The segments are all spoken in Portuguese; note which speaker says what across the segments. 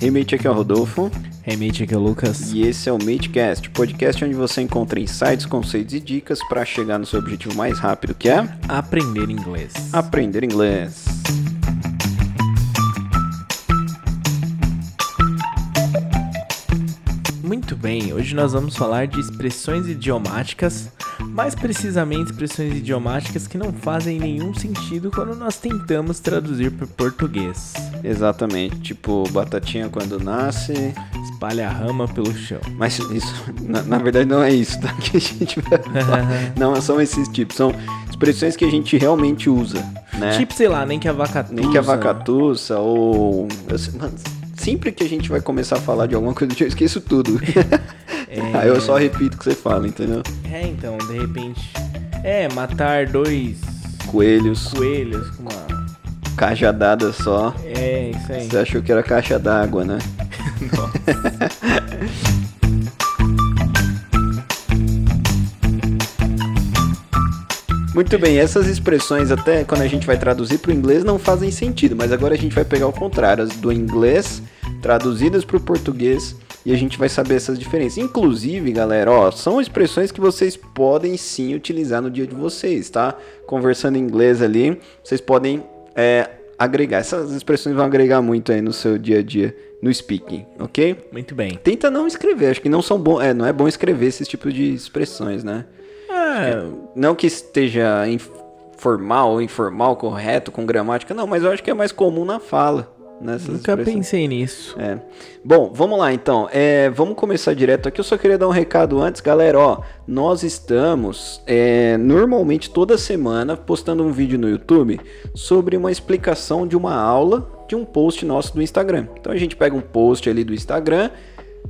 Speaker 1: Hey mate, aqui é o Rodolfo.
Speaker 2: Hey mate, aqui é o Lucas.
Speaker 1: E esse é o Matecast, podcast onde você encontra insights, conceitos e dicas para chegar no seu objetivo mais rápido, que é
Speaker 2: aprender inglês.
Speaker 1: Aprender inglês.
Speaker 2: Muito bem, hoje nós vamos falar de expressões idiomáticas, mais precisamente expressões idiomáticas que não fazem nenhum sentido quando nós tentamos traduzir para português.
Speaker 1: Exatamente, tipo batatinha quando nasce,
Speaker 2: espalha a rama pelo chão.
Speaker 1: Mas isso, na, na verdade não é isso, tá? Que a gente vai falar. não, são esses tipos, são expressões que a gente realmente usa, né?
Speaker 2: Tipo, sei lá, nem que a vaca tussa.
Speaker 1: Nem que a vaca tussa, ou... Sempre que a gente vai começar a falar de alguma coisa, eu esqueço tudo. Aí eu só repito o que você fala, entendeu?
Speaker 2: É, então, de repente. É, matar dois
Speaker 1: coelhos.
Speaker 2: Coelhos com uma
Speaker 1: cajadada só.
Speaker 2: É, isso aí.
Speaker 1: Você achou que era caixa d'água, né? Nossa. Muito bem, essas expressões até quando a gente vai traduzir para o inglês não fazem sentido, mas agora a gente vai pegar o contrário, as do inglês traduzidas para o português e a gente vai saber essas diferenças. Inclusive, galera, ó, são expressões que vocês podem sim utilizar no dia de vocês, tá? Conversando em inglês ali, vocês podem é, agregar. Essas expressões vão agregar muito aí no seu dia a dia no speaking, ok?
Speaker 2: Muito bem.
Speaker 1: Tenta não escrever, acho que não são bom, é, não é bom escrever esses tipos de expressões, né? É. Não que esteja formal, informal, correto, com gramática, não, mas eu acho que é mais comum na fala. Nessas
Speaker 2: Nunca pensei nisso.
Speaker 1: É. Bom, vamos lá então. É, vamos começar direto aqui. Eu só queria dar um recado antes, galera. Ó, nós estamos é, normalmente toda semana postando um vídeo no YouTube sobre uma explicação de uma aula de um post nosso do Instagram. Então a gente pega um post ali do Instagram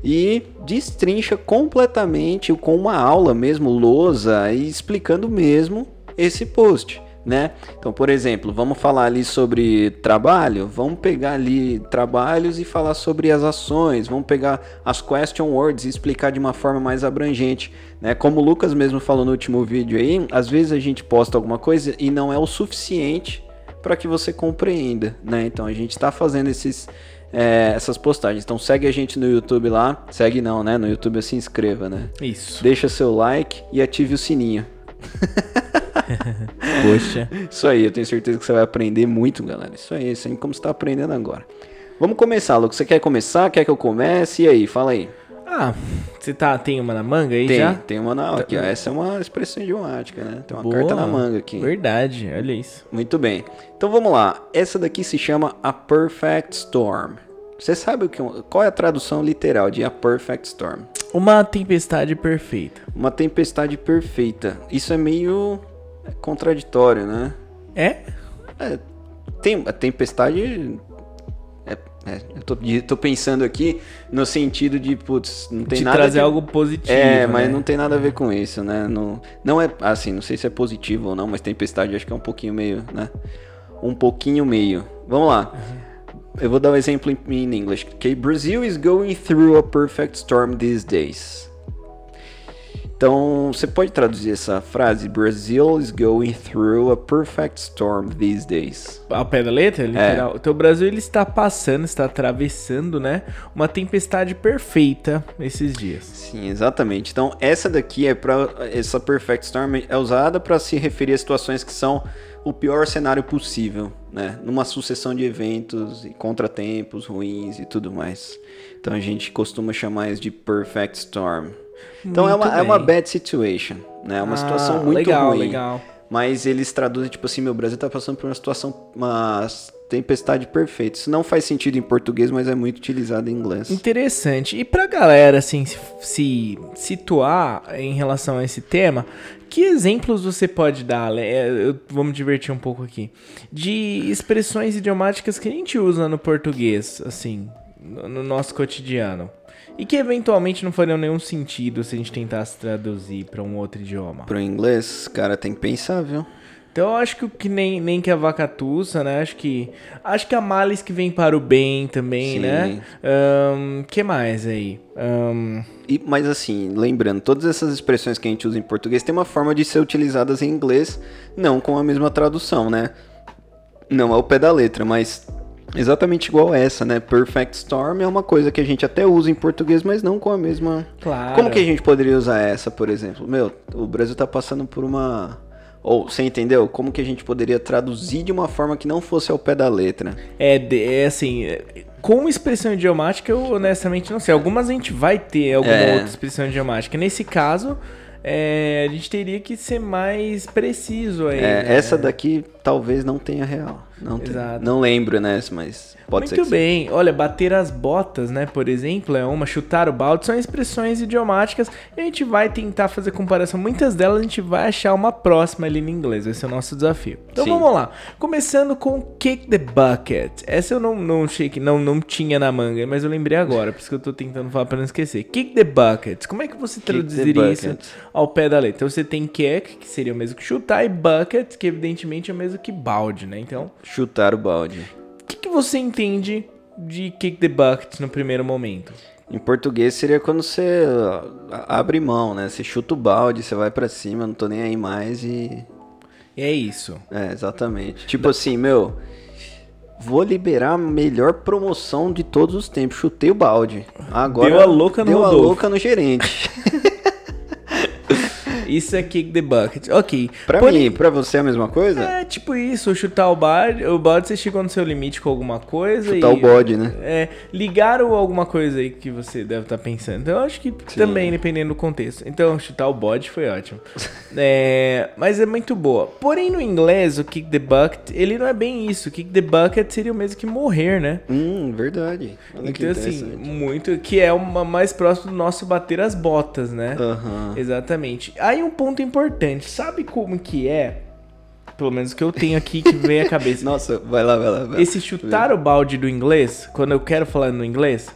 Speaker 1: e destrincha completamente com uma aula mesmo, lousa, e explicando mesmo esse post. Né? Então, por exemplo, vamos falar ali sobre trabalho, vamos pegar ali trabalhos e falar sobre as ações, vamos pegar as question words e explicar de uma forma mais abrangente, né? Como o Lucas mesmo falou no último vídeo aí, às vezes a gente posta alguma coisa e não é o suficiente para que você compreenda, né? Então a gente está fazendo esses é, essas postagens. Então segue a gente no YouTube lá. Segue não, né? No YouTube se inscreva, né?
Speaker 2: Isso.
Speaker 1: Deixa seu like e ative o sininho.
Speaker 2: Poxa.
Speaker 1: Isso aí, eu tenho certeza que você vai aprender muito, galera. Isso aí, assim como você está aprendendo agora. Vamos começar, Lucas. Você quer começar? Quer que eu comece? E aí, fala aí.
Speaker 2: Ah, você tá, tem uma na manga aí
Speaker 1: tem,
Speaker 2: já?
Speaker 1: Tem uma na aqui, ó. Essa é uma expressão idiomática, né? Tem uma Boa, carta na manga aqui.
Speaker 2: Verdade, olha isso.
Speaker 1: Muito bem. Então vamos lá. Essa daqui se chama A Perfect Storm. Você sabe o que, qual é a tradução literal de A Perfect Storm?
Speaker 2: Uma tempestade perfeita.
Speaker 1: Uma tempestade perfeita. Isso é meio contraditório, né?
Speaker 2: É?
Speaker 1: é tem, a tempestade é, eu tô, tô, pensando aqui no sentido de, putz, não tem
Speaker 2: de
Speaker 1: nada.
Speaker 2: trazer de... algo positivo.
Speaker 1: É, mas né? não tem nada a ver com isso, né? Não, não é assim, não sei se é positivo ou não, mas tempestade acho que é um pouquinho meio, né? Um pouquinho meio. Vamos lá. Uhum. Eu vou dar um exemplo em, inglês. Okay, Brazil is going through a perfect storm these days. Então, você pode traduzir essa frase? Brazil is going through a perfect storm these days.
Speaker 2: Ao pé da letra, literal. É. Então, o Brasil ele está passando, está atravessando, né? Uma tempestade perfeita esses dias.
Speaker 1: Sim, exatamente. Então, essa daqui é para essa perfect storm é usada para se referir a situações que são o pior cenário possível, né? Numa sucessão de eventos e contratempos ruins e tudo mais. Então, a gente costuma chamar isso de perfect storm. Então é uma, é uma bad situation, né? É uma ah, situação muito
Speaker 2: legal,
Speaker 1: ruim.
Speaker 2: Legal.
Speaker 1: Mas eles traduzem, tipo assim, meu Brasil tá passando por uma situação, uma tempestade perfeita. Isso não faz sentido em português, mas é muito utilizado em inglês.
Speaker 2: Interessante. E pra galera, assim, se, se situar em relação a esse tema, que exemplos você pode dar? É, eu, vamos divertir um pouco aqui. De expressões idiomáticas que a gente usa no português, assim, no nosso cotidiano. E que eventualmente não fariam nenhum sentido se a gente tentasse traduzir para um outro idioma.
Speaker 1: Pro inglês, cara, tem que pensar, viu?
Speaker 2: Então eu acho que, que nem, nem que a vaca tussa, né? Acho que acho que a males que vem para o bem também,
Speaker 1: Sim.
Speaker 2: né? Um, que mais aí? Um...
Speaker 1: E, mas assim, lembrando, todas essas expressões que a gente usa em português tem uma forma de ser utilizadas em inglês, não com a mesma tradução, né? Não é o pé da letra, mas exatamente igual essa, né? Perfect Storm é uma coisa que a gente até usa em português, mas não com a mesma.
Speaker 2: Claro.
Speaker 1: Como que a gente poderia usar essa, por exemplo? Meu, o Brasil tá passando por uma. Ou, você entendeu? Como que a gente poderia traduzir de uma forma que não fosse ao pé da letra?
Speaker 2: É, é assim, com expressão idiomática eu honestamente não sei. Algumas a gente vai ter alguma
Speaker 1: É.
Speaker 2: outra expressão idiomática. Nesse caso, é, a gente teria que ser mais preciso aí.
Speaker 1: É,
Speaker 2: né?
Speaker 1: essa daqui talvez não tenha real. Não, tem- não lembro, né? Mas pode ser
Speaker 2: Muito bem. Olha, bater as botas, né, por exemplo, é uma, chutar o balde, são expressões idiomáticas e a gente vai tentar fazer comparação. Muitas delas a gente vai achar uma próxima ali no inglês, esse é o nosso desafio. Então
Speaker 1: Sim.
Speaker 2: vamos lá. Começando com kick the bucket. Essa eu não, não achei que não, não tinha na manga, mas eu lembrei agora, por isso que eu tô tentando falar pra não esquecer. Kick the bucket. Como é que você traduziria isso ao pé da letra? Então você tem kick, que seria o mesmo que chutar, e bucket, que evidentemente é o mesmo que balde, né? Então,
Speaker 1: chutar o balde.
Speaker 2: o que, que você entende de kick the bucket no primeiro momento?
Speaker 1: Em português seria quando você ah, abre mão, né? Você chuta o balde, você vai pra cima, não tô nem aí mais e.
Speaker 2: É isso.
Speaker 1: É, exatamente. Tipo assim, meu. Vou liberar a melhor promoção de todos os tempos. Chutei o balde. Agora.
Speaker 2: Deu a louca no
Speaker 1: Deu a louca no gerente.
Speaker 2: Isso é kick the bucket. Ok.
Speaker 1: pra
Speaker 2: Porém-
Speaker 1: mim, pra você é a mesma coisa?
Speaker 2: É tipo isso, chutar o balde, o balde você chegou no seu limite com alguma coisa
Speaker 1: Chutar
Speaker 2: e...
Speaker 1: o bode, né?
Speaker 2: É, ligar ou alguma coisa aí que você deve estar pensando. Então, eu acho que também, dependendo do contexto. Então, chutar o bode foi ótimo. É, mas é muito boa. Porém, no inglês, o kick the bucket, ele não é bem isso. Kick the bucket seria o mesmo que morrer, né?
Speaker 1: Hum, verdade. Olha
Speaker 2: Então, assim, muito. Que é uma mais próximo do nosso bater as botas, né?
Speaker 1: Aham.
Speaker 2: Exatamente. Aí um ponto importante. Sabe como que é? Pelo menos o que eu tenho aqui que vem à cabeça.
Speaker 1: Nossa, vai lá, vai lá. Vai.
Speaker 2: Esse chutar o balde do inglês, quando eu quero falar no inglês,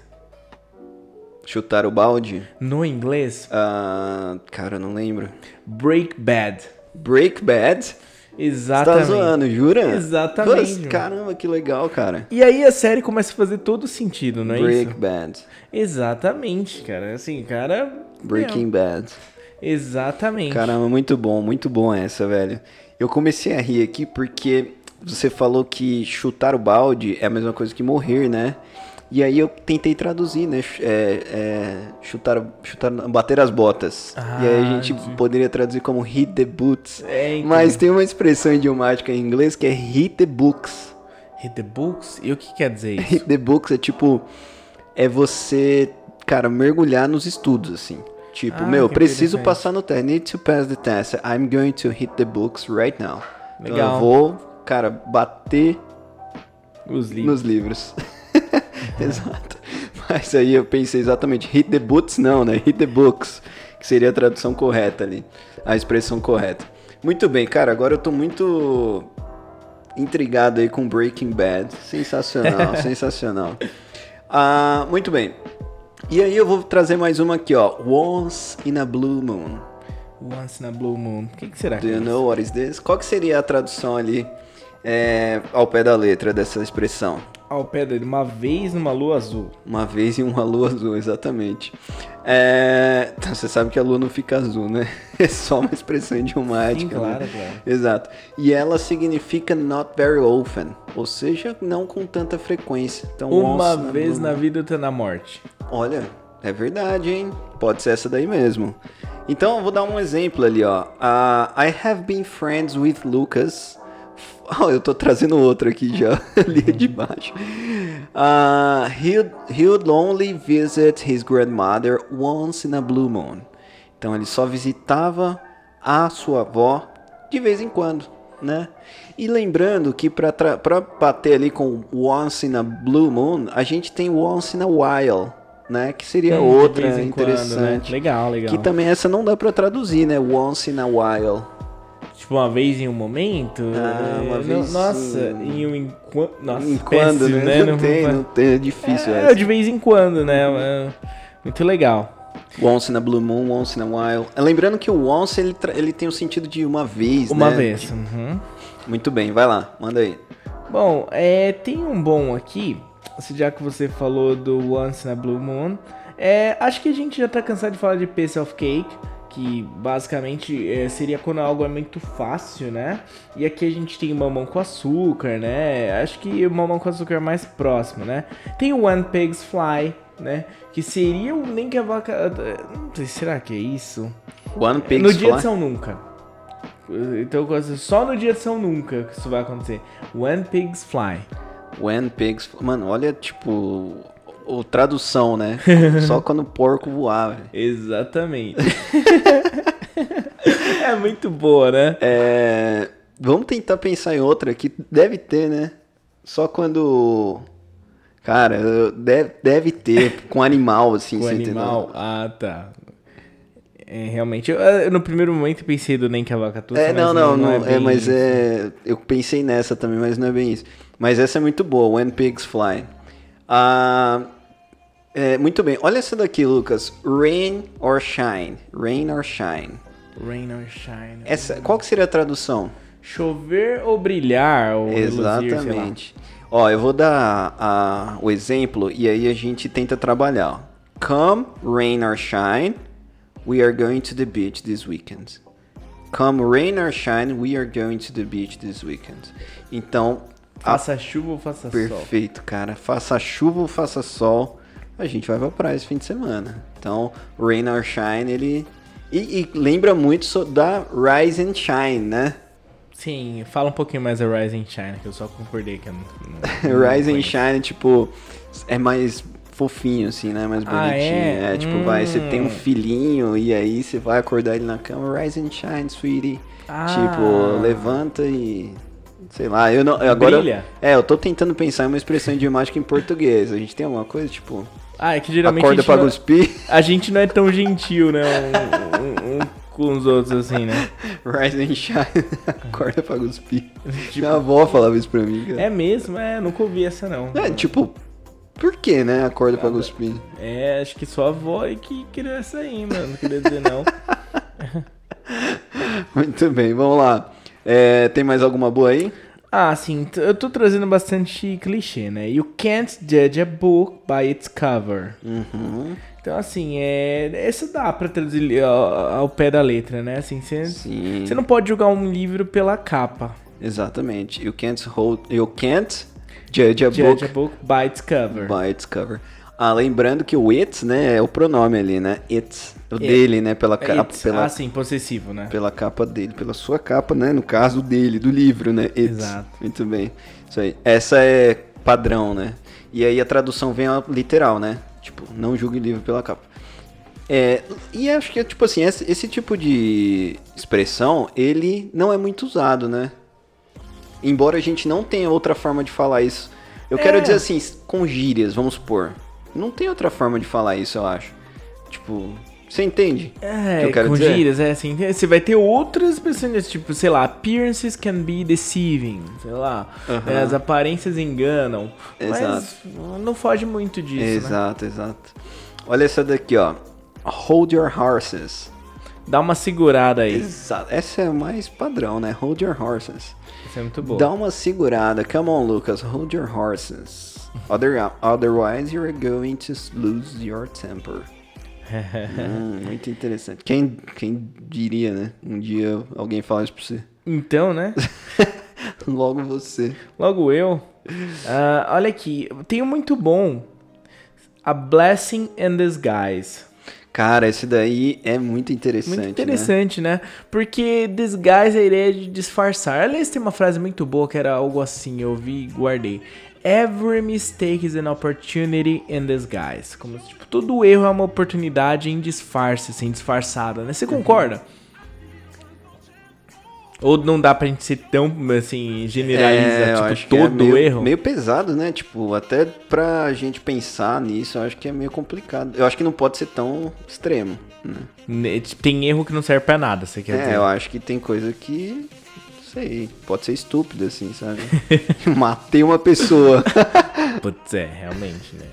Speaker 1: Chutar o balde?
Speaker 2: no inglês,
Speaker 1: Ah, cara, não lembro.
Speaker 2: break bad.
Speaker 1: Break Bad? Você tá
Speaker 2: Exatamente.
Speaker 1: zoando, jura?
Speaker 2: Exatamente.
Speaker 1: Nossa, caramba, que legal, cara.
Speaker 2: E aí a série começa a fazer todo sentido, não é
Speaker 1: Break
Speaker 2: isso?
Speaker 1: Bad.
Speaker 2: Exatamente, cara. Assim, cara.
Speaker 1: Breaking Bad.
Speaker 2: Exatamente.
Speaker 1: Caramba, muito bom, muito bom essa, velho. Eu comecei a rir aqui porque você falou que chutar o balde é a mesma coisa que morrer, né? E aí eu tentei traduzir, né? É, é, chutar, chutar, bater as botas. e aí a
Speaker 2: Ah,
Speaker 1: gente
Speaker 2: entendi.
Speaker 1: poderia traduzir como hit the boots.
Speaker 2: É.
Speaker 1: Mas tem uma expressão idiomática em inglês que é hit the books.
Speaker 2: Hit the books? E o que quer dizer isso?
Speaker 1: Hit the books é tipo. É você, cara, mergulhar nos estudos, assim. Tipo,
Speaker 2: Ah,
Speaker 1: meu, preciso passar no teste. Need to pass the test. I'm going to hit the books right now. Então
Speaker 2: Legal.
Speaker 1: eu vou, cara, bater
Speaker 2: Os livros.
Speaker 1: nos livros. Exato. Mas aí eu pensei exatamente, hit the boots não, né? Hit the books. Que seria a tradução correta ali. A expressão correta. Muito bem, cara, agora eu tô muito intrigado aí com Breaking Bad. Sensacional, sensacional. Ah, muito bem. E aí eu vou trazer mais uma aqui, ó. Once in a Blue Moon.
Speaker 2: Once na Blue Moon. O que, que será
Speaker 1: Do
Speaker 2: que é
Speaker 1: you
Speaker 2: isso?
Speaker 1: know what is this? Qual que seria a tradução ali é, ao pé da letra dessa expressão?
Speaker 2: Ao pé dele, uma vez numa lua azul.
Speaker 1: Uma vez em uma lua azul, exatamente. É, então, você sabe que a lua não fica azul, né? É só uma expressão idiomática.
Speaker 2: Sim, claro,
Speaker 1: né?
Speaker 2: claro.
Speaker 1: Exato. E ela significa not very often, ou seja, não com tanta frequência. Então,
Speaker 2: Uma
Speaker 1: once
Speaker 2: vez na
Speaker 1: moon.
Speaker 2: vida, outra na morte.
Speaker 1: Olha, é verdade, hein? Pode ser essa daí mesmo. Então, eu vou dar um exemplo ali, ó. Ah, I have been friends with Lucas. Oh, eu tô trazendo outro aqui já, ali de baixo. Ah, he'd, he'd only visit his grandmother once in a blue moon. Então, ele só visitava a sua avó de vez em quando, né? E lembrando que para bater ali com once in a blue moon, a gente tem once in a while, né? Que seria outra
Speaker 2: em quando,
Speaker 1: interessante.
Speaker 2: né? Legal, legal.
Speaker 1: Que também essa não dá pra traduzir, né? Once in a while.
Speaker 2: Tipo, uma vez em um momento?
Speaker 1: Ah, uma
Speaker 2: É,
Speaker 1: vez
Speaker 2: Nossa,
Speaker 1: em-
Speaker 2: em um enquanto. Nossa,
Speaker 1: em quando,
Speaker 2: péssimo,
Speaker 1: né? Não,
Speaker 2: Não
Speaker 1: tem, não tem, é difícil
Speaker 2: É,
Speaker 1: essa.
Speaker 2: de vez em quando, né? É, Muito legal.
Speaker 1: Once in a blue moon, once in a while. Lembrando que o once, ele, ele tem o sentido de uma vez,
Speaker 2: Uma
Speaker 1: né?
Speaker 2: vez. Uhum.
Speaker 1: Muito bem, vai lá, manda aí.
Speaker 2: Bom, é, tem um bom aqui, já que você falou do Once na Blue Moon. É, acho que a gente já tá cansado de falar de Piece of Cake, que basicamente é, seria quando algo é muito fácil, né? E aqui a gente tem mamão com açúcar, né? Acho que o mamão com açúcar é mais próximo, né? Tem o One Pigs Fly, né? Que seria o nem que a vaca. Não sei, será que é isso?
Speaker 1: One Pigs
Speaker 2: No dia
Speaker 1: Fly.
Speaker 2: de São Nunca. Então, só no dia de São Nunca que isso vai acontecer. One Pigs Fly.
Speaker 1: When pigs. Mano, olha, tipo. O tradução, né? Só quando o porco voar, velho.
Speaker 2: Exatamente. é muito boa, né?
Speaker 1: É. Vamos tentar pensar em outra que deve ter, né? Só quando. Cara, deve, deve ter com animal, assim,
Speaker 2: O
Speaker 1: você
Speaker 2: animal.
Speaker 1: entendeu?
Speaker 2: Ah, tá. É, realmente. Eu, eu, no primeiro momento pensei do Nem que a Vaca Tussa,
Speaker 1: É,
Speaker 2: mas
Speaker 1: não, não, não, é,
Speaker 2: bem
Speaker 1: mas
Speaker 2: isso.
Speaker 1: é. Eu pensei nessa também, mas não é bem isso. Mas essa é muito boa, When Pigs Fly. Ah, é, muito bem, olha essa daqui, Lucas. Rain or Shine. Rain or Shine.
Speaker 2: Rain or Shine.
Speaker 1: Essa, qual que seria a tradução?
Speaker 2: Chover ou brilhar, ou reluzir.
Speaker 1: Exatamente. Ó, eu vou dar a- o exemplo e aí a gente tenta trabalhar. Come, rain or shine, we are going to the beach this weekend. Come, rain or shine, we are going to the beach this weekend. Então, a-
Speaker 2: Faça chuva ou faça sol?
Speaker 1: perfeito, cara. Faça chuva ou faça sol, a gente vai pra praia esse fim de semana. Então, rain or shine, ele... E, e lembra muito da Rise and Shine, né?
Speaker 2: Sim, fala um pouquinho mais da Rising Shine, que eu só concordei que eu não. não- não
Speaker 1: Rise and. Shine, tipo, é mais fofinho, assim, né? Mais
Speaker 2: Ah,
Speaker 1: bonitinho.
Speaker 2: é?
Speaker 1: tipo, vai, você tem um
Speaker 2: Hum.
Speaker 1: filhinho e aí você vai acordar ele na cama, Rise and Shine, sweetie.
Speaker 2: Ah.
Speaker 1: Tipo, levanta e. Sei lá, eu não. Agora,
Speaker 2: Brilha?
Speaker 1: é, eu tô tentando pensar em uma expressão idiomática em português. A gente tem alguma coisa, tipo.
Speaker 2: Ah, é que geralmente
Speaker 1: Acorda pra
Speaker 2: não,
Speaker 1: cuspir,
Speaker 2: a gente não é tão gentil, né? Um, um- um com os outros, assim, né?
Speaker 1: Rise and Shine, acorda pra cuspir.
Speaker 2: Tipo-
Speaker 1: Minha avó falava isso pra mim, cara.
Speaker 2: É mesmo, é, nunca ouvi essa não.
Speaker 1: É, tipo, por que, né? Acorda pra cuspir.
Speaker 2: É, acho que só a avó é que criou essa aí, mano. Não queria dizer não.
Speaker 1: Muito bem, vamos lá. É, tem mais alguma boa aí?
Speaker 2: Ah, sim, eu tô trazendo bastante clichê, né? You can't judge a book by its cover.
Speaker 1: Uhum.
Speaker 2: Então, assim, é. Essa dá pra traduzir ao, ao pé da letra, né? Assim, você
Speaker 1: Sim.
Speaker 2: você não pode julgar um livro pela capa.
Speaker 1: Exatamente. You can't hold. You can't judge a
Speaker 2: Judge
Speaker 1: book
Speaker 2: a book by its cover.
Speaker 1: by its cover. Ah, lembrando que o it, né, é o pronome ali, né? It. O dele, né? Pela capa. Pela,
Speaker 2: Ah, sim, possessivo, né?
Speaker 1: pela capa dele, pela sua capa, né? No caso dele, do livro, né? It.
Speaker 2: Exato.
Speaker 1: Muito bem. Isso aí. Essa é padrão, né? E aí a tradução vem literal, né? Tipo, não julgue livro pela capa. É, e acho que, tipo assim, esse, esse tipo de expressão, ele não é muito usado, né? Embora a gente não tenha outra forma de falar isso. Eu quero
Speaker 2: É.
Speaker 1: dizer assim, com gírias, vamos supor. Não tem outra forma de falar isso, eu acho. Tipo, você entende? o que
Speaker 2: É,
Speaker 1: eu quero
Speaker 2: com
Speaker 1: dizer?
Speaker 2: gírias, é assim. Você vai ter outras expressões, tipo, sei lá, appearances can be deceiving, sei lá. Né, as aparências enganam.
Speaker 1: Exato.
Speaker 2: Mas não foge muito disso, né?
Speaker 1: exato, exato. Olha essa daqui, ó. Hold your horses.
Speaker 2: Dá uma segurada aí.
Speaker 1: Exato. Essa é mais padrão, né? Hold your horses.
Speaker 2: Isso é muito bom.
Speaker 1: Dá uma segurada. Come on, Lucas. Hold your horses. Other, otherwise, you're going to lose your temper. Hum, muito interessante. Quem, quem diria, né? Um dia alguém falar isso pra você.
Speaker 2: Então, né?
Speaker 1: Logo você.
Speaker 2: Logo eu. Ah, olha aqui, tem um muito bom. A Blessing in Disguise.
Speaker 1: Cara, esse daí é muito interessante.
Speaker 2: Muito
Speaker 1: Né?
Speaker 2: interessante, né? Porque disguise é a ideia de disfarçar. Aliás, tem uma frase muito boa que era algo assim, eu vi e guardei. Every mistake is an opportunity in disguise. Como tipo, todo erro é uma oportunidade em disfarce, assim, disfarçada, né? Você
Speaker 1: Uhum.
Speaker 2: Ou não dá pra gente ser tão, assim, generaliza,
Speaker 1: É,
Speaker 2: tipo,
Speaker 1: é
Speaker 2: todo
Speaker 1: meio,
Speaker 2: erro?
Speaker 1: meio pesado, né? Tipo, até pra gente pensar nisso, eu acho que é meio complicado. Eu acho que não pode ser tão extremo, né?
Speaker 2: Ne- tipo, Tem erro que não serve pra nada, você quer
Speaker 1: é,
Speaker 2: dizer?
Speaker 1: eu acho que tem coisa que, não sei, pode ser estúpida, assim, sabe? Matei uma pessoa.
Speaker 2: Putz, é, realmente, né?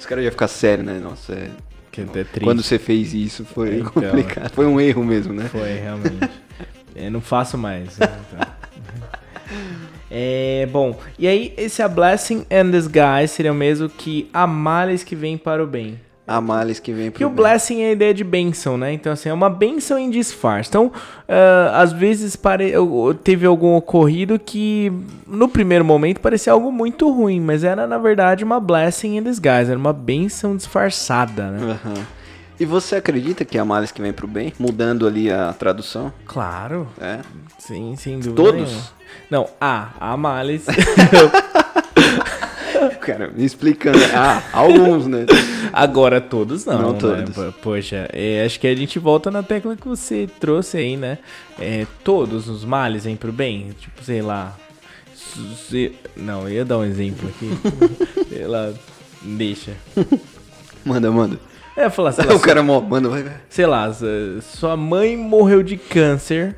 Speaker 1: Os caras iam ficar sério, né? Nossa, é...
Speaker 2: Que é triste.
Speaker 1: quando você fez isso foi
Speaker 2: Então.
Speaker 1: complicado. Foi um erro mesmo, né?
Speaker 2: Foi, realmente. Eu não faço mais. né, então. É, bom, e aí esse A Blessing and Disguise seria o mesmo que a males que vem para o bem.
Speaker 1: A males que vem pro
Speaker 2: Que o
Speaker 1: bem.
Speaker 2: blessing é a ideia de bênção, né? Então, assim, é uma bênção em disfarce. Então, ah, às vezes pare... teve algum ocorrido que, no primeiro momento, parecia algo muito ruim, mas era, na verdade, uma blessing in disguise. Era uma bênção disfarçada, né?
Speaker 1: Aham. E você acredita que é a males que vem pro bem? Mudando ali a tradução?
Speaker 2: Claro.
Speaker 1: É.
Speaker 2: Sim, sem dúvida
Speaker 1: Todos?
Speaker 2: nenhuma. Não, a, a males.
Speaker 1: Cara, me explicando. Ah, alguns, né?
Speaker 2: Agora todos não.
Speaker 1: Não
Speaker 2: né?
Speaker 1: todos.
Speaker 2: Po- Poxa, é, acho que a gente volta na tecla que você trouxe aí, né? É, todos os males vêm pro bem. Tipo, sei lá. Não, eu ia dar um exemplo aqui. sei lá. Deixa.
Speaker 1: Manda, manda.
Speaker 2: É, falar, lá,
Speaker 1: O cara mó, manda, vai, vai.
Speaker 2: sei lá, su- sua mãe morreu de câncer,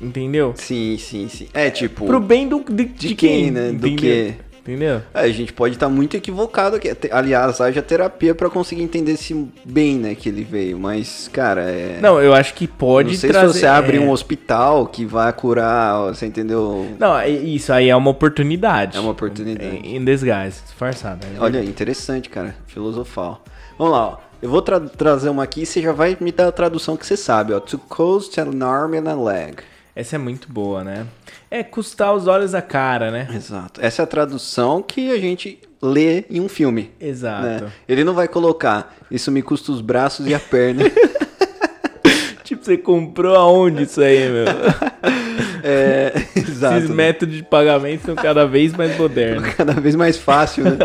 Speaker 2: entendeu?
Speaker 1: Sim, sim, sim. É tipo.
Speaker 2: Pro bem do, de,
Speaker 1: de quem, né? Do que.
Speaker 2: Entendeu?
Speaker 1: É, a gente pode estar muito equivocado aqui. Aliás, haja terapia pra conseguir entender esse bem, né, que ele veio. Mas, cara, é.
Speaker 2: Não, eu acho que pode
Speaker 1: não sei
Speaker 2: trazer...
Speaker 1: se você abre
Speaker 2: é.
Speaker 1: um hospital que vai curar, você entendeu?
Speaker 2: Não, é- isso aí é uma oportunidade.
Speaker 1: É uma oportunidade.
Speaker 2: Em disguise, disfarçada. é
Speaker 1: Olha, interessante, cara. Filosofal. Vamos lá, ó. Eu vou tra- trazer uma aqui e você já vai me dar a tradução que você sabe, ó. To coast an arm and a leg.
Speaker 2: Essa é muito boa, né? É custar os olhos da cara, né?
Speaker 1: Exato. Essa é a tradução que a gente lê em um filme.
Speaker 2: Exato.
Speaker 1: né? Ele não vai colocar, isso me custa os braços e a perna.
Speaker 2: Tipo, você comprou aonde isso aí, meu?
Speaker 1: é, exato.
Speaker 2: Esses métodos de pagamento são cada vez mais modernos.
Speaker 1: Cada vez mais fácil, né?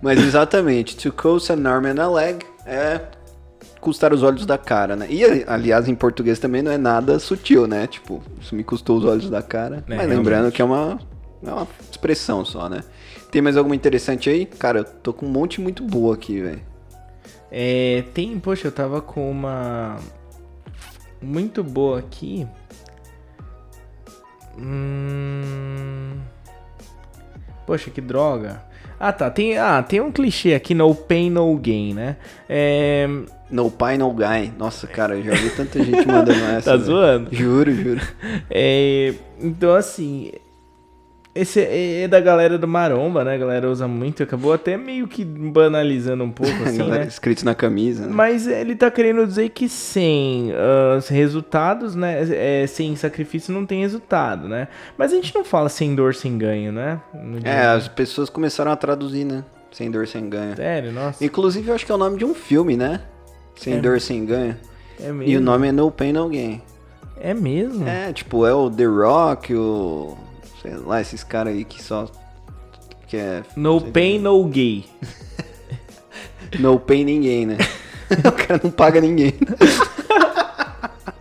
Speaker 1: Mas exatamente, to coast an arm and a leg é custar os olhos da cara, né? E, aliás, em português também não é nada sutil, né? Tipo, isso me custou os olhos da cara.
Speaker 2: É,
Speaker 1: Mas lembrando
Speaker 2: realmente.
Speaker 1: que é uma, é uma expressão só, né? Tem mais alguma interessante aí? Cara, eu tô com um monte muito boa aqui, velho.
Speaker 2: É, tem, poxa, eu tava com uma muito boa aqui. Hum... Poxa, que droga. Ah, tá. Tem, ah, tem um clichê aqui, no pain, no gain, né? É,
Speaker 1: No pai, no guy. Nossa, cara, eu já vi tanta gente mandando essa.
Speaker 2: Tá zoando?
Speaker 1: Juro, juro.
Speaker 2: é, então, assim... Esse é da galera do Maromba, né? A galera usa muito. Acabou até meio que banalizando um pouco, assim,
Speaker 1: Galera,
Speaker 2: né?
Speaker 1: Escrito na camisa. né?
Speaker 2: Mas ele tá querendo dizer que sem ah, resultados, né? é, sem sacrifício não tem resultado, né? Mas a gente não fala sem dor, sem ganho, né?
Speaker 1: É, as pessoas começaram a traduzir, né? Sem dor, sem ganho.
Speaker 2: Sério, nossa.
Speaker 1: Inclusive, eu acho que é o nome de um filme, né? Sem
Speaker 2: É.
Speaker 1: dor, sem ganho.
Speaker 2: É mesmo.
Speaker 1: E o nome é No Pain, No Gain.
Speaker 2: É mesmo?
Speaker 1: É, tipo, é o The Rock, o... Sei lá, esses caras aí que só... Que é...
Speaker 2: No pain, no gay.
Speaker 1: No Pain ninguém, né? o cara não paga ninguém.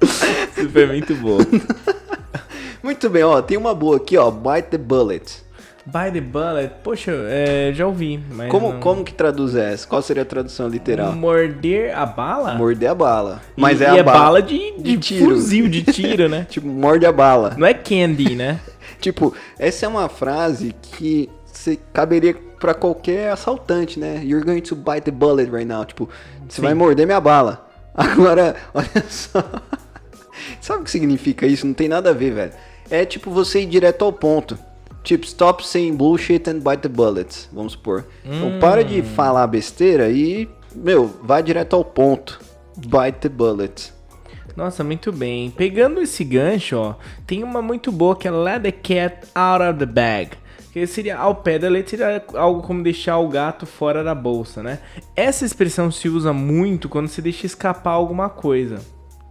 Speaker 2: Isso foi muito bom.
Speaker 1: Muito bem, ó. Tem uma boa aqui, ó. Bite the Bullet.
Speaker 2: By the bullet. Poxa, é, já ouvi,
Speaker 1: Como,
Speaker 2: não-
Speaker 1: como que traduz essa? Qual seria a tradução literal?
Speaker 2: Morder a bala?
Speaker 1: Morder a bala.
Speaker 2: E-
Speaker 1: Mas
Speaker 2: e
Speaker 1: é a
Speaker 2: é
Speaker 1: bala.
Speaker 2: bala de, de,
Speaker 1: de tiro.
Speaker 2: fuzil, de tiro, né?
Speaker 1: Tipo, morde a bala.
Speaker 2: Não é candy, né?
Speaker 1: Tipo, essa é uma frase que você caberia pra qualquer assaltante, né? You're going to bite the bullet right now. Tipo, você
Speaker 2: Sim.
Speaker 1: vai morder minha bala. Agora, olha só. Sabe o que significa isso? Não tem nada a ver, velho. É tipo você ir direto ao ponto. Tipo, stop saying bullshit and bite the bullets. Vamos supor. Então para de falar besteira e, meu, vai direto ao ponto. Bite the bullet.
Speaker 2: Nossa, muito bem. Pegando esse gancho, ó, tem uma muito boa que é Let the cat out of the bag. Que seria ao pé da letra, seria algo como deixar o gato fora da bolsa, né? Essa expressão se usa muito quando você deixa escapar alguma coisa.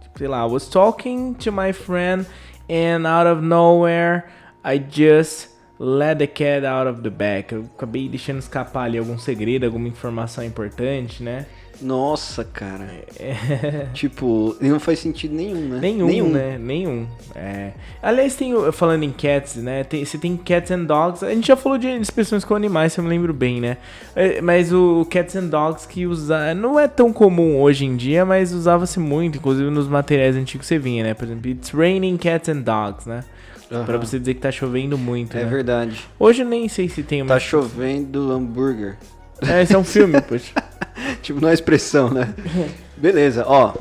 Speaker 2: Tipo, sei lá, I was talking to my friend and out of nowhere I just let the cat out of the bag. Eu acabei deixando escapar ali algum segredo, alguma informação importante, né?
Speaker 1: Nossa, cara. Tipo, não faz sentido nenhum, né?
Speaker 2: Nenhum, né? Nenhum. É. Aliás, tem, falando em cats, né? Tem, você tem cats and dogs. A gente já falou de expressões com animais, se eu me lembro bem, né? É, Mas o cats and dogs que usa não é tão comum hoje em dia, mas usava-se muito, inclusive nos materiais antigos que você vinha, né? Por exemplo, it's raining cats and dogs, né?
Speaker 1: Aham.
Speaker 2: Pra você dizer que tá chovendo muito,
Speaker 1: É
Speaker 2: né?
Speaker 1: verdade.
Speaker 2: Hoje eu nem sei se tem uma...
Speaker 1: Tá chovendo hambúrguer.
Speaker 2: É, esse é um filme, poxa.
Speaker 1: Tipo, não é expressão, né? Beleza, ó.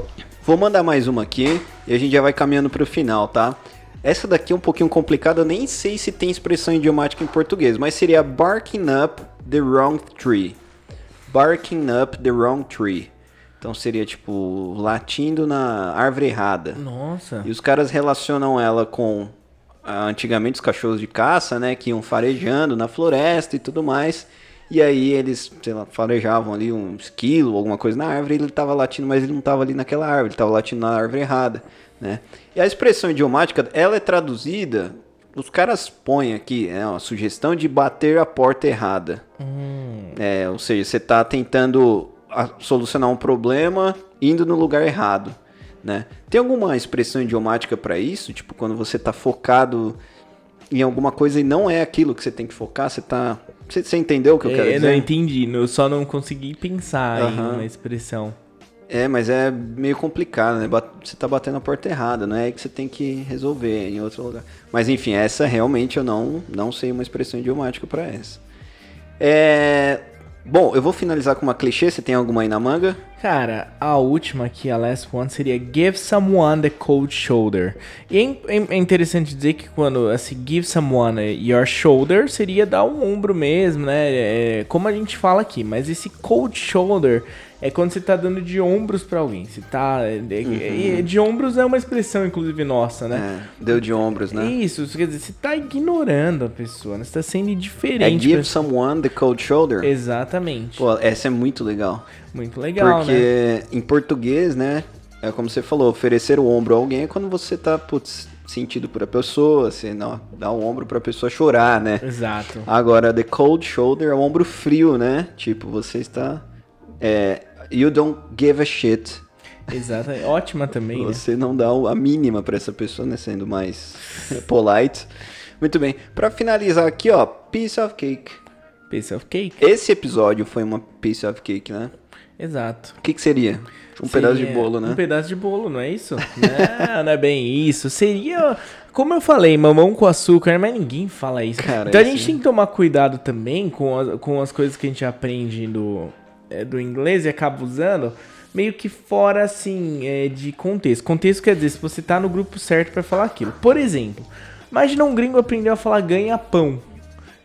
Speaker 1: Vou mandar mais uma aqui e a gente já vai caminhando pro final, tá? Essa daqui é um pouquinho complicada, eu nem sei se tem expressão idiomática em português, mas seria barking up the wrong tree. barking up the wrong tree. Então seria tipo latindo na árvore errada.
Speaker 2: Nossa.
Speaker 1: E os caras relacionam ela com ah, antigamente os cachorros de caça, né, que iam farejando na floresta e tudo mais. E aí eles, sei lá, farejavam ali um esquilo, alguma coisa na árvore, e ele tava latindo, mas ele não tava ali naquela árvore, ele tava latindo na árvore errada, né? E a expressão idiomática, ela é traduzida, os caras põem aqui, é uma sugestão de bater a porta errada. É, ou seja, você tá tentando solucionar um problema indo no lugar errado, né? Tem alguma expressão idiomática para isso? Tipo, quando você tá focado em alguma coisa e não é aquilo que você tem que focar, você tá... Você, você entendeu o que eu quero
Speaker 2: É,
Speaker 1: dizer?
Speaker 2: não entendi, eu só não consegui pensar em
Speaker 1: Aham.
Speaker 2: uma expressão.
Speaker 1: É, mas é meio complicado, né? Você tá batendo a porta errada, não é aí que você tem que resolver é em outro lugar. Mas enfim, essa realmente eu não, não sei uma expressão idiomática para essa. É... Bom, eu vou finalizar com uma clichê, você tem alguma aí na manga?
Speaker 2: Cara, a última aqui, a last one, seria give someone the cold shoulder. E é, in- é interessante dizer que quando, assim, give someone your shoulder seria dar um ombro mesmo, né? É, como a gente fala aqui, mas esse cold shoulder é quando você tá dando de ombros pra alguém. Você tá. é- é- é- de ombros é uma expressão, inclusive, nossa, né?
Speaker 1: É, deu de ombros, né?
Speaker 2: Isso, quer dizer, você tá ignorando a pessoa, né? Você tá sendo
Speaker 1: É
Speaker 2: indiferente.
Speaker 1: give
Speaker 2: pra-
Speaker 1: someone the cold shoulder.
Speaker 2: Exatamente.
Speaker 1: Pô, essa é muito legal.
Speaker 2: Muito legal,
Speaker 1: Porque
Speaker 2: né?
Speaker 1: em português, né? É como você falou, oferecer o ombro a alguém é quando você tá, putz, sentido por a pessoa, você não, dá o ombro pra pessoa chorar, né?
Speaker 2: Exato.
Speaker 1: Agora, the cold shoulder é o ombro frio, né? Tipo, você está. É, you don't give a shit.
Speaker 2: Exato. Ótima também, né?
Speaker 1: Você não dá a mínima pra essa pessoa, né? Sendo mais polite. Muito bem. Pra finalizar aqui, ó, piece of cake.
Speaker 2: Piece of cake.
Speaker 1: Esse episódio foi uma piece of cake, né?
Speaker 2: Exato.
Speaker 1: O que, que seria? Um pedaço de
Speaker 2: Seria
Speaker 1: bolo, né?
Speaker 2: Um pedaço de bolo, não é isso? não, não é bem isso. Seria, como eu falei, mamão com açúcar, mas ninguém fala isso.
Speaker 1: Cara,
Speaker 2: então a
Speaker 1: esse-
Speaker 2: gente tem que tomar cuidado também com as, com as coisas que a gente aprende do, é, do inglês e acaba usando, meio que fora, assim, é, de contexto. Contexto quer dizer, se você tá no grupo certo pra falar aquilo. Por exemplo, imagina um gringo aprendeu a falar ganha-pão.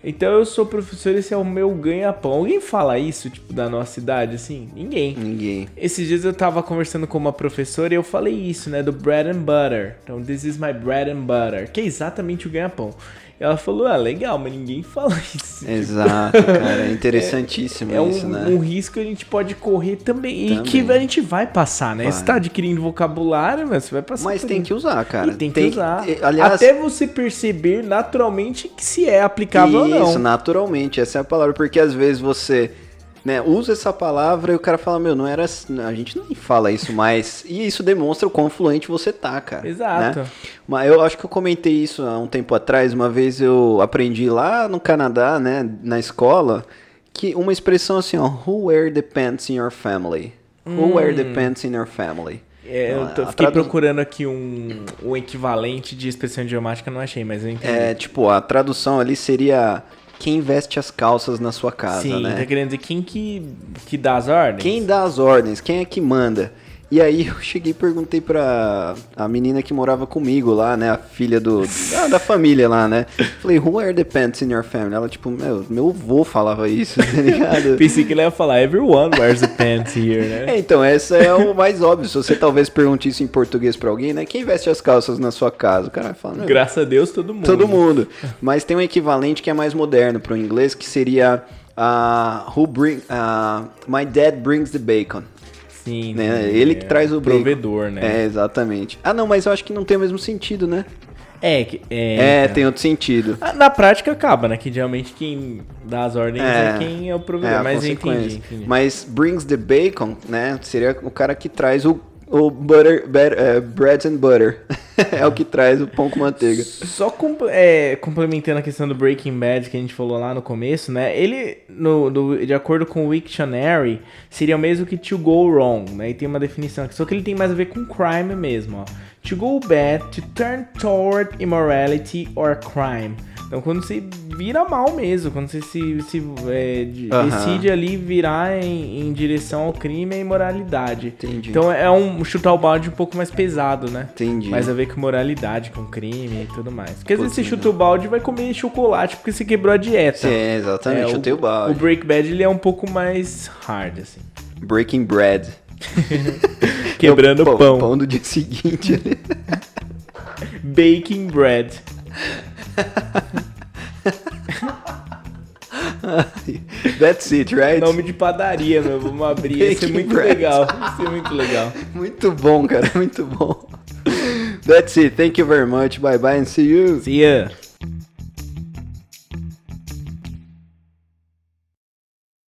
Speaker 2: Então eu sou professor, esse é o meu ganha-pão. Alguém fala isso, tipo, da nossa idade, assim? Ninguém.
Speaker 1: Ninguém.
Speaker 2: Esses dias eu tava conversando com uma professora e eu falei isso, né? Do bread and butter. Então, this is my bread and butter. Que é exatamente o ganha-pão. E ela falou, ah, legal, mas ninguém fala isso.
Speaker 1: Exato, cara. É interessantíssimo
Speaker 2: É um,
Speaker 1: isso, né?
Speaker 2: um risco que a gente pode correr também. E
Speaker 1: Também.
Speaker 2: que a gente vai passar, né?
Speaker 1: Vai.
Speaker 2: Você tá adquirindo vocabulário, mas você vai passar.
Speaker 1: Mas tem
Speaker 2: isso.
Speaker 1: que usar, cara.
Speaker 2: E tem que usar.
Speaker 1: e- aliás,
Speaker 2: Até você perceber naturalmente que se é aplicável
Speaker 1: Isso,
Speaker 2: ou não.
Speaker 1: naturalmente, essa é a palavra, porque às vezes você né, usa essa palavra e o cara fala, meu, não era assim, a gente nem fala isso mais. E isso demonstra o quão fluente você tá, cara.
Speaker 2: Exato.
Speaker 1: né? Mas eu acho que eu comentei isso há um tempo atrás, uma vez eu aprendi lá no Canadá, né, na escola, que uma expressão assim, ó, who wear the pants in your family? Who wear the pants in your family?
Speaker 2: É, eu
Speaker 1: Então,
Speaker 2: tô, fiquei
Speaker 1: tradu-
Speaker 2: procurando aqui um, um equivalente de expressão idiomática, não achei, mas eu entendi.
Speaker 1: É, tipo, a tradução ali seria quem veste as calças na sua casa,
Speaker 2: Sim,
Speaker 1: né?
Speaker 2: tá querendo dizer quem que, que dá as ordens?
Speaker 1: Quem dá as ordens? Quem é que manda? E aí eu cheguei e perguntei pra a menina que morava comigo lá, né? A filha do, da, da família lá, né? Falei, who are the pants in your family? Ela, tipo, meu, meu avô falava isso, tá ligado?
Speaker 2: Pensei que ele ia falar everyone wears the pants here, né?
Speaker 1: É, então, essa é o mais óbvio. Se você talvez pergunte isso em português pra alguém, né? Quem veste as calças na sua casa? O cara vai falar,
Speaker 2: Graças a Deus, todo mundo.
Speaker 1: Todo mundo. Mas tem um equivalente que é mais moderno para o inglês, que seria uh, who bring, uh, My dad brings the bacon.
Speaker 2: Sim.
Speaker 1: Né?
Speaker 2: né?
Speaker 1: Ele que traz o bacon.
Speaker 2: Provedor, né?
Speaker 1: É, exatamente. Ah, não, mas eu acho que não tem o mesmo sentido, né?
Speaker 2: É, que- é,
Speaker 1: É,
Speaker 2: então.
Speaker 1: tem outro sentido.
Speaker 2: Ah, Na prática acaba, né? Que geralmente quem dá as ordens é,
Speaker 1: É.
Speaker 2: quem é o
Speaker 1: É,
Speaker 2: provedor.
Speaker 1: a
Speaker 2: mas entendi, entendi.
Speaker 1: Mas brings the bacon, né? Seria o cara que traz o, o butter, é, bread and butter. é o que traz o pão com manteiga.
Speaker 2: Só com- é, complementando a questão do Breaking Bad que a gente falou lá no começo, né? Ele, no, no- de acordo com o Wiktionary, seria o mesmo que to go wrong, né? E tem uma definição aqui, só que ele tem mais a ver com crime mesmo, ó. To go bad, to turn toward immorality or crime. Então quando você vira mal mesmo, quando você se, se é, decide ali virar em, em direção ao crime e imoralidade.
Speaker 1: Entendi.
Speaker 2: Então é um chutar o balde um pouco mais pesado, né?
Speaker 1: Entendi.
Speaker 2: Mais a ver com moralidade, com crime e tudo mais. Porque às vezes você chuta o balde e vai comer chocolate porque você quebrou a dieta.
Speaker 1: É, exatamente,
Speaker 2: É,
Speaker 1: chutei o balde.
Speaker 2: O Break Bad ele é um pouco mais hard, assim.
Speaker 1: Breaking bread.
Speaker 2: Quebrando
Speaker 1: Pão-
Speaker 2: pão.
Speaker 1: Pão do dia seguinte.
Speaker 2: Baking bread.
Speaker 1: That's it, right?
Speaker 2: Nome de padaria, meu. Vamos abrir. Ia ser
Speaker 1: Baking
Speaker 2: muito
Speaker 1: bread.
Speaker 2: legal. Ia ser muito legal.
Speaker 1: Muito bom, cara, muito bom. That's it. Thank you very much. Bye bye and see you.
Speaker 2: See ya.